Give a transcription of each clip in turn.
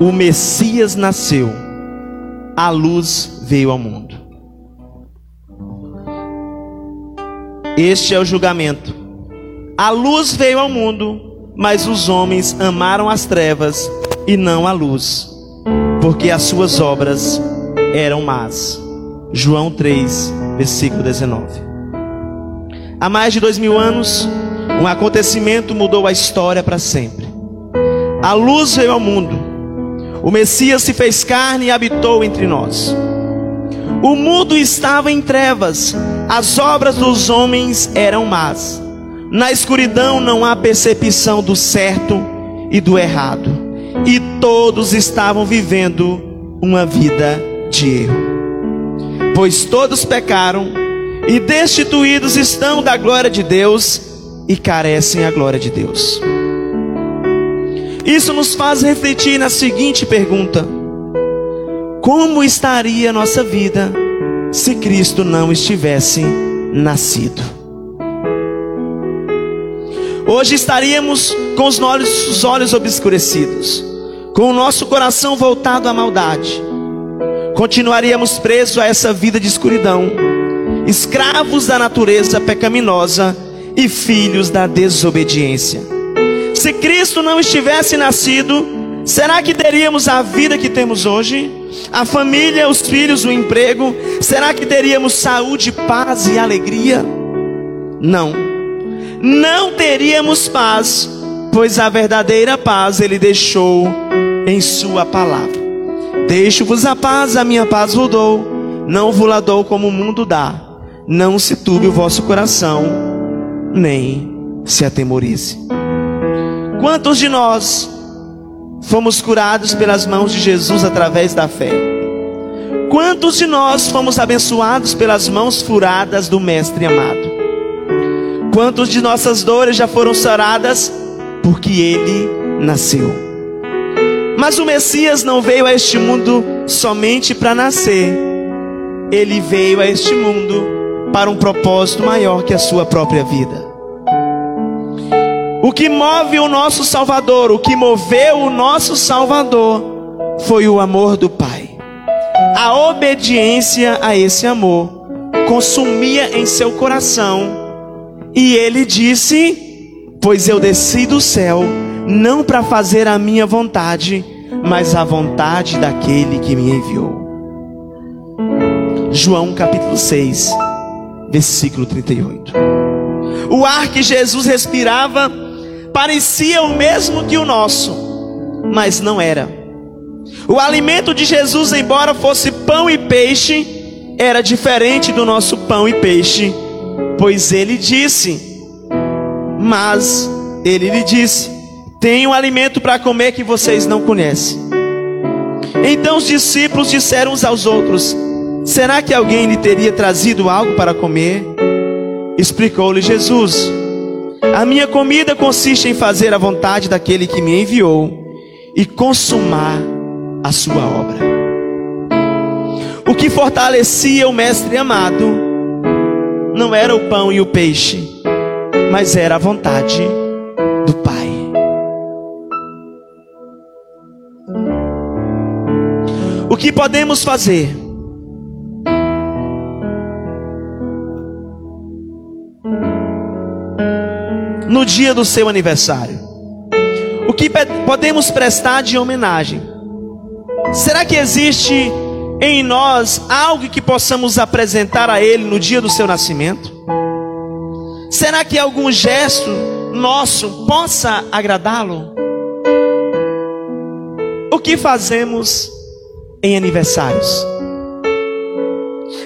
O Messias nasceu, a luz veio ao mundo. Este é o julgamento. A luz veio ao mundo, mas os homens amaram as trevas e não a luz, porque as suas obras eram más. João 3, versículo 19. Há mais de dois mil anos, um acontecimento mudou a história para sempre. A luz veio ao mundo, o Messias se fez carne e habitou entre nós. O mundo estava em trevas, as obras dos homens eram más. Na escuridão não há percepção do certo e do errado, e todos estavam vivendo uma vida de erro. Pois todos pecaram e destituídos estão da glória de Deus e carecem a glória de Deus. Isso nos faz refletir na seguinte pergunta: Como estaria a nossa vida se Cristo não estivesse nascido? Hoje estaríamos com os olhos, os olhos obscurecidos, com o nosso coração voltado à maldade. Continuaríamos presos a essa vida de escuridão, escravos da natureza pecaminosa e filhos da desobediência. Se Cristo não estivesse nascido, será que teríamos a vida que temos hoje? A família, os filhos, o emprego? Será que teríamos saúde, paz e alegria? Não. Não teríamos paz, pois a verdadeira paz ele deixou em sua palavra. Deixo-vos a paz, a minha paz vos dou, não vos dou como o mundo dá. Não se turbe o vosso coração, nem se atemorize. Quantos de nós fomos curados pelas mãos de Jesus através da fé? Quantos de nós fomos abençoados pelas mãos furadas do Mestre amado? Quantos de nossas dores já foram saradas porque ele nasceu? Mas o Messias não veio a este mundo somente para nascer. Ele veio a este mundo para um propósito maior que a sua própria vida. O que move o nosso Salvador, o que moveu o nosso Salvador, foi o amor do Pai. A obediência a esse amor consumia em seu coração, e ele disse: Pois eu desci do céu, não para fazer a minha vontade, mas a vontade daquele que me enviou. João capítulo 6, versículo 38. O ar que Jesus respirava parecia o mesmo que o nosso, mas não era. O alimento de Jesus, embora fosse pão e peixe, era diferente do nosso pão e peixe, pois ele disse: Mas ele lhe disse: Tenho um alimento para comer que vocês não conhecem. Então os discípulos disseram uns aos outros: Será que alguém lhe teria trazido algo para comer? Explicou-lhe Jesus: a minha comida consiste em fazer a vontade daquele que me enviou e consumar a sua obra. O que fortalecia o mestre amado não era o pão e o peixe, mas era a vontade do Pai. O que podemos fazer? No dia do seu aniversário? O que podemos prestar de homenagem? Será que existe em nós algo que possamos apresentar a Ele no dia do seu nascimento? Será que algum gesto nosso possa agradá-lo? O que fazemos em aniversários?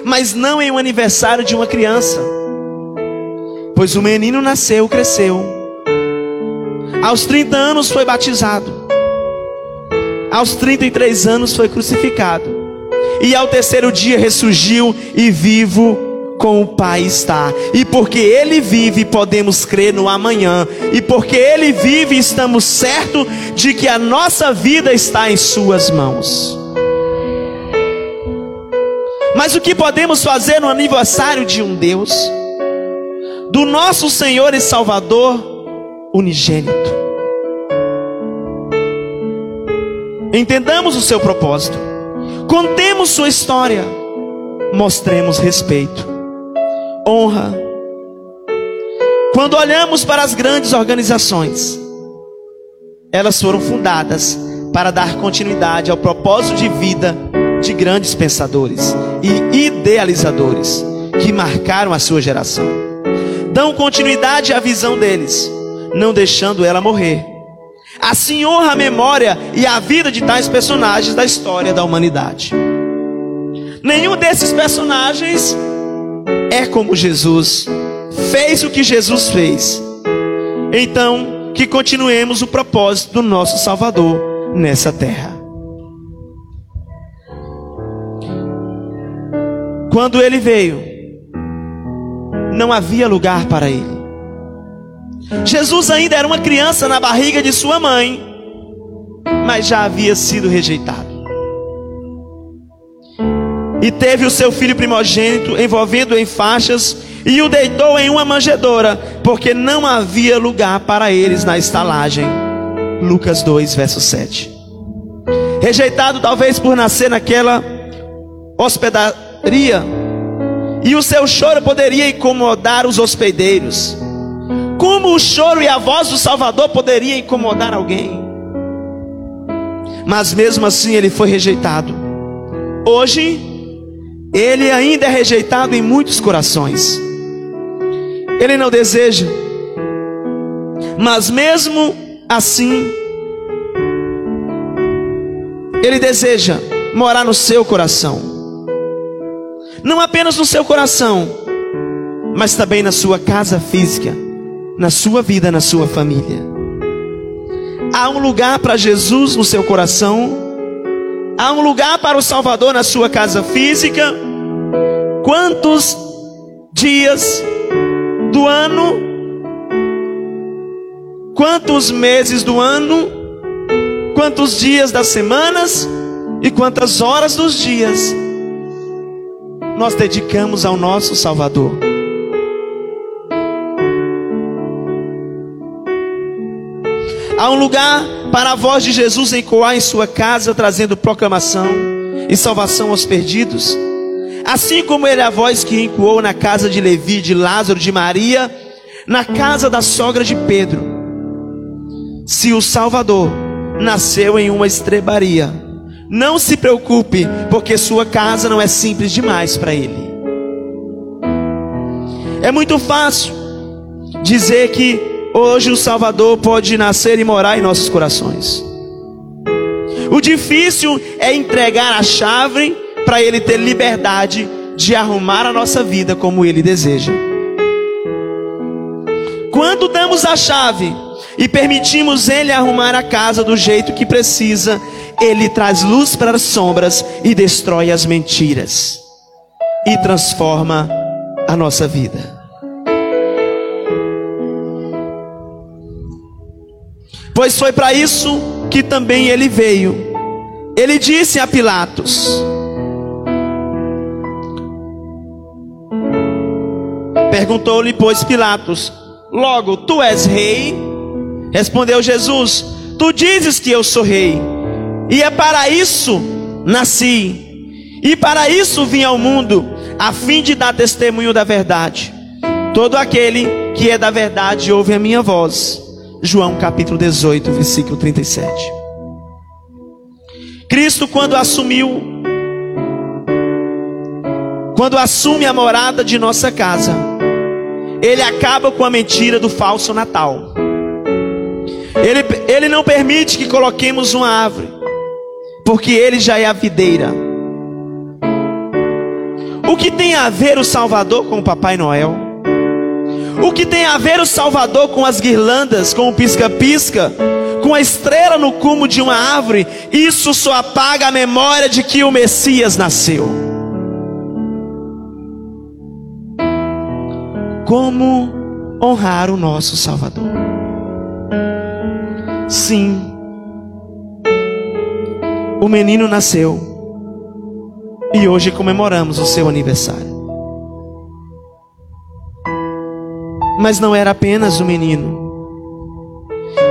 Mas não em um aniversário de uma criança Pois o menino nasceu, cresceu. Aos 30 anos foi batizado. Aos 33 anos foi crucificado. E ao terceiro dia ressurgiu e vivo com o Pai está. E porque Ele vive, podemos crer no amanhã. E porque Ele vive, estamos certos de que a nossa vida está em Suas mãos. Mas o que podemos fazer no aniversário de um Deus? Do nosso Senhor e Salvador unigênito. entendamos o seu propósito, contemos sua história, mostremos respeito, honra. Quando olhamos para as grandes organizações, elas foram fundadas para dar continuidade ao propósito de vida de grandes pensadores e idealizadores que marcaram a sua geração. Dão continuidade à visão deles, não deixando ela morrer. Assim honra a memória e a vida de tais personagens da história da humanidade. Nenhum desses personagens é como Jesus, fez o que Jesus fez. Então, que continuemos o propósito do nosso Salvador nessa terra. Quando ele veio, não havia lugar para ele. Jesus ainda era uma criança na barriga de sua mãe, mas já havia sido rejeitado. E teve o seu filho primogênito, envolvendo-o em faixas, e o deitou em uma manjedoura, porque não havia lugar para eles na estalagem. Lucas 2, verso 7. Rejeitado talvez por nascer naquela hospedaria, e o seu choro poderia incomodar os hospedeiros. Como o choro e a voz do Salvador poderia incomodar alguém? Mas mesmo assim ele foi rejeitado. Hoje, ele ainda é rejeitado em muitos corações. Ele não deseja, mas mesmo assim, ele deseja morar no seu coração não apenas no seu coração, mas também na sua casa física, na sua vida, na sua família. Há um lugar para Jesus no seu coração, há um lugar para o Salvador na sua casa física. Quantos dias do ano, quantos meses do ano, quantos dias das semanas e quantas horas dos dias nós dedicamos ao nosso Salvador. Há um lugar para a voz de Jesus ecoar em sua casa, trazendo proclamação e salvação aos perdidos. Assim como ele é a voz que ecoou na casa de Levi, de Lázaro, de Maria, na casa da sogra de Pedro. Se o Salvador nasceu em uma estrebaria, não se preocupe, porque sua casa não é simples demais para ele. É muito fácil dizer que hoje o Salvador pode nascer e morar em nossos corações. O difícil é entregar a chave para ele ter liberdade de arrumar a nossa vida como ele deseja. Quando damos a chave e permitimos ele arrumar a casa do jeito que precisa, ele traz luz para as sombras e destrói as mentiras e transforma a nossa vida. Pois foi para isso que também ele veio. Ele disse a Pilatos: Perguntou-lhe, pois, Pilatos: Logo, tu és rei? Respondeu Jesus: Tu dizes que eu sou rei. E é para isso nasci. E para isso vim ao mundo, a fim de dar testemunho da verdade. Todo aquele que é da verdade ouve a minha voz. João capítulo 18, versículo 37. Cristo, quando assumiu, quando assume a morada de nossa casa, ele acaba com a mentira do falso Natal. Ele, ele não permite que coloquemos uma árvore porque ele já é a videira. O que tem a ver o Salvador com o Papai Noel? O que tem a ver o Salvador com as guirlandas, com o pisca-pisca, com a estrela no cume de uma árvore? Isso só apaga a memória de que o Messias nasceu. Como honrar o nosso Salvador? Sim, o menino nasceu e hoje comemoramos o seu aniversário. Mas não era apenas o menino,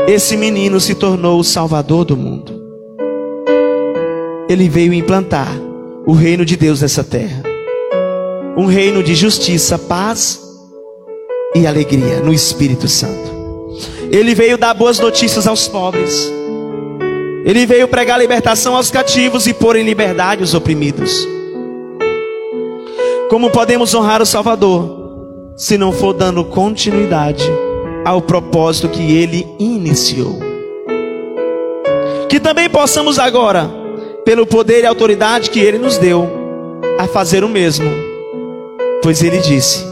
esse menino se tornou o salvador do mundo. ele veio implantar o reino de Deus nessa terra. Um reino de justiça, paz e alegria no Espírito Santo. Ele veio dar boas notícias aos pobres. Ele veio pregar libertação aos cativos e pôr em liberdade os oprimidos. Como podemos honrar o Salvador se não for dando continuidade ao propósito que ele iniciou? Que também possamos agora, pelo poder e autoridade que ele nos deu, a fazer o mesmo. Pois ele disse: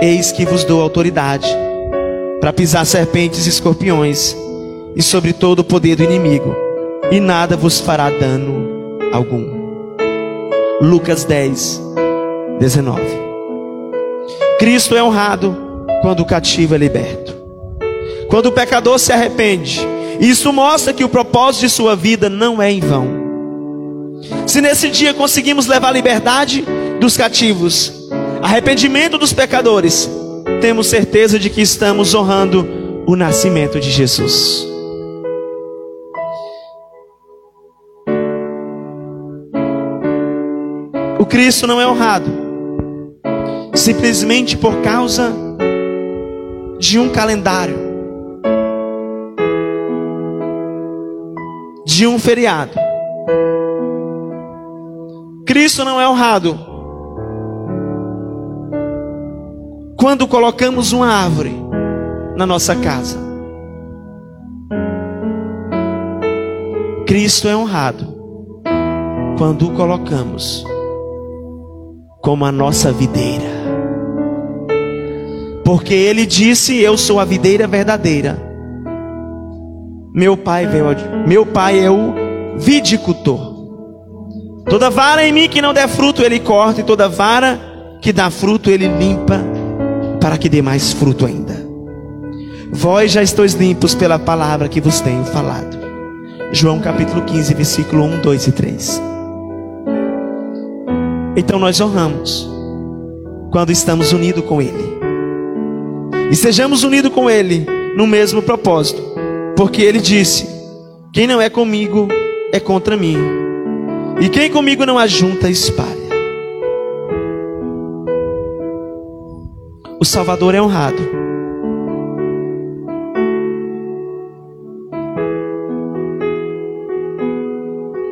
Eis que vos dou autoridade para pisar serpentes e escorpiões e sobre todo o poder do inimigo, e nada vos fará dano algum. Lucas 10, 19. Cristo é honrado quando o cativo é liberto. Quando o pecador se arrepende, isso mostra que o propósito de sua vida não é em vão. Se nesse dia conseguimos levar a liberdade dos cativos, arrependimento dos pecadores, temos certeza de que estamos honrando o nascimento de Jesus. O Cristo não é honrado simplesmente por causa de um calendário, de um feriado. Cristo não é honrado quando colocamos uma árvore na nossa casa. Cristo é honrado quando o colocamos como a nossa videira. Porque ele disse: Eu sou a videira verdadeira. Meu pai veio, meu pai é o vidicultor. Toda vara em mim que não der fruto, ele corta, e toda vara que dá fruto, ele limpa para que dê mais fruto ainda. Vós já estáis limpos pela palavra que vos tenho falado. João capítulo 15, versículo 1, 2 e 3. Então nós honramos quando estamos unidos com Ele. E sejamos unidos com Ele no mesmo propósito. Porque Ele disse: Quem não é comigo é contra mim. E quem comigo não ajunta, espalha. o Salvador é honrado.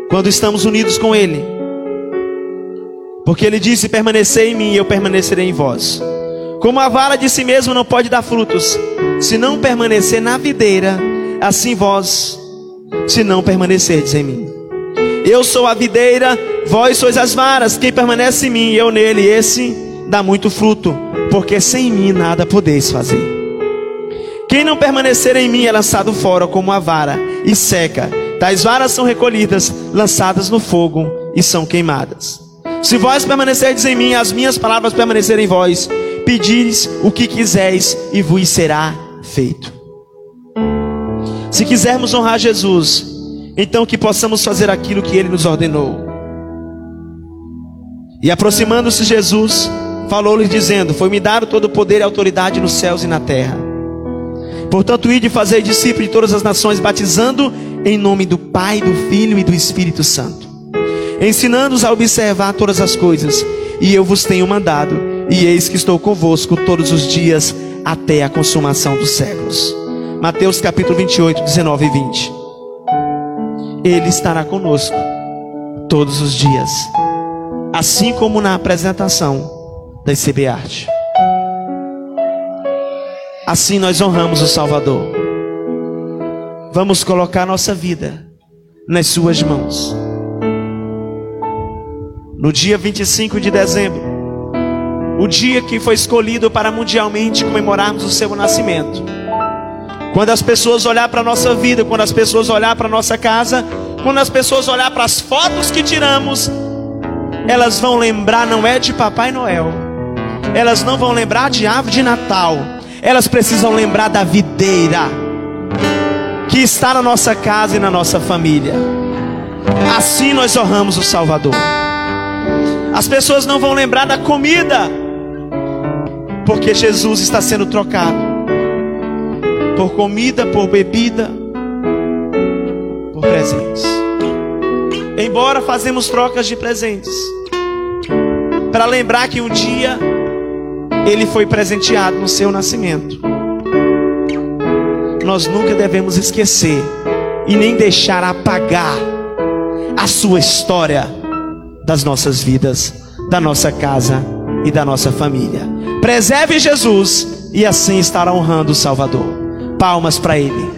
Quando estamos unidos com Ele, porque Ele disse: permanecer em mim e eu permanecerei em vós. Como a vara de si mesmo não pode dar frutos, se não permanecer na videira, assim vós, se não permanecerdes em mim. Eu sou a videira, vós sois as varas, quem permanece em mim e eu nele, esse dá muito fruto porque sem mim nada podeis fazer. Quem não permanecer em mim é lançado fora como a vara e seca. Tais varas são recolhidas, lançadas no fogo e são queimadas. Se vós permanecerdes em mim, as minhas palavras permanecerem em vós, pedis o que quiseres e vos será feito. Se quisermos honrar Jesus, então que possamos fazer aquilo que ele nos ordenou. E aproximando-se Jesus, falou-lhes dizendo: Foi-me dado todo o poder e autoridade nos céus e na terra. Portanto, ide fazei discípulos de todas as nações, batizando em nome do Pai, do Filho e do Espírito Santo, ensinando-os a observar todas as coisas, e eu vos tenho mandado, e eis que estou convosco todos os dias até a consumação dos séculos. Mateus capítulo 28, 19 e 20. Ele estará conosco todos os dias, assim como na apresentação da ICB Arte. Assim nós honramos o Salvador. Vamos colocar nossa vida nas Suas mãos. No dia 25 de dezembro, o dia que foi escolhido para mundialmente comemorarmos o seu nascimento. Quando as pessoas olhar para a nossa vida, quando as pessoas olhar para a nossa casa, quando as pessoas olhar para as fotos que tiramos, elas vão lembrar não é de Papai Noel, elas não vão lembrar de árvore de Natal, elas precisam lembrar da videira que está na nossa casa e na nossa família. Assim nós honramos o Salvador. As pessoas não vão lembrar da comida, porque Jesus está sendo trocado por comida, por bebida, por presentes. Em embora, fazemos trocas de presentes. Para lembrar que um dia ele foi presenteado no seu nascimento. Nós nunca devemos esquecer e nem deixar apagar a sua história das nossas vidas, da nossa casa e da nossa família. Preserve Jesus e assim estará honrando o Salvador. Palmas para ele.